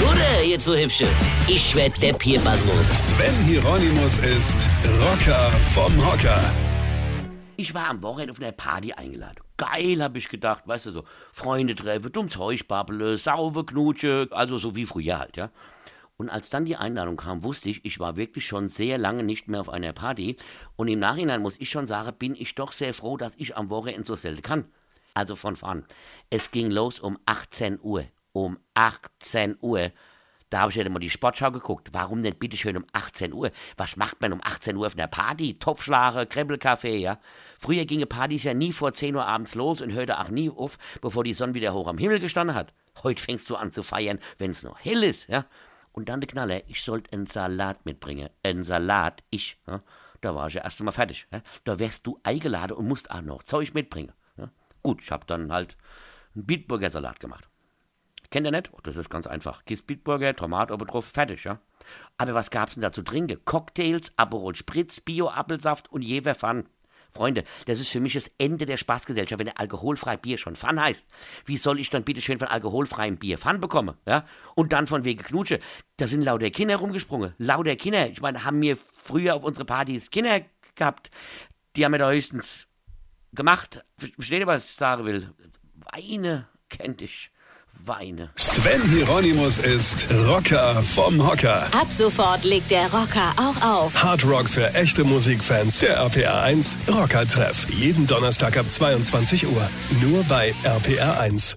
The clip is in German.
Gute, ihr zwei Hübsche. Ich werd der Pierpasmus. Sven Hieronymus ist Rocker vom Hocker. Ich war am Wochenende auf einer Party eingeladen. Geil, hab ich gedacht, weißt du, so Freunde treffen, dumm Zeug babbele, sauve Knutsche, also so wie früher halt, ja. Und als dann die Einladung kam, wusste ich, ich war wirklich schon sehr lange nicht mehr auf einer Party. Und im Nachhinein muss ich schon sagen, bin ich doch sehr froh, dass ich am Wochenende so selten kann. Also von vorn. Es ging los um 18 Uhr. Um 18 Uhr. Da habe ich ja mal die Sportschau geguckt. Warum denn bitte schön um 18 Uhr? Was macht man um 18 Uhr auf einer Party? Topfschlager, Krempelkaffee, ja? Früher gingen Partys ja nie vor 10 Uhr abends los und hörte auch nie auf, bevor die Sonne wieder hoch am Himmel gestanden hat. Heute fängst du an zu feiern, wenn es noch hell ist, ja? Und dann der Knaller, ich sollte einen Salat mitbringen. Einen Salat, ich, ja? Da war ich ja erst einmal fertig. Ja? Da wärst du eingeladen und musst auch noch Zeug mitbringen. Ja? Gut, ich habe dann halt einen Bitburger Salat gemacht. Kennt ihr nicht? Oh, das ist ganz einfach. Kiss Bitburger, Tomat oben drauf, fertig, ja. Aber was gab's denn da zu trinken? Cocktails, Aperol Spritz, Bio-Apfelsaft und Jever Fun. Freunde, das ist für mich das Ende der Spaßgesellschaft, wenn alkoholfrei Bier schon Fun heißt. Wie soll ich dann bitte schön von alkoholfreiem Bier Fun bekommen? Ja? Und dann von wegen Knutsche. Da sind lauter Kinder rumgesprungen. Lauter Kinder. Ich meine, haben wir früher auf unsere Partys Kinder gehabt. Die haben wir da höchstens gemacht. Versteht ihr, was ich sagen will? Weine kennt ich. Weine. Sven Hieronymus ist Rocker vom Hocker. Ab sofort legt der Rocker auch auf. Hard Rock für echte Musikfans. Der RPR 1 Rocker Treff. Jeden Donnerstag ab 22 Uhr. Nur bei RPR 1.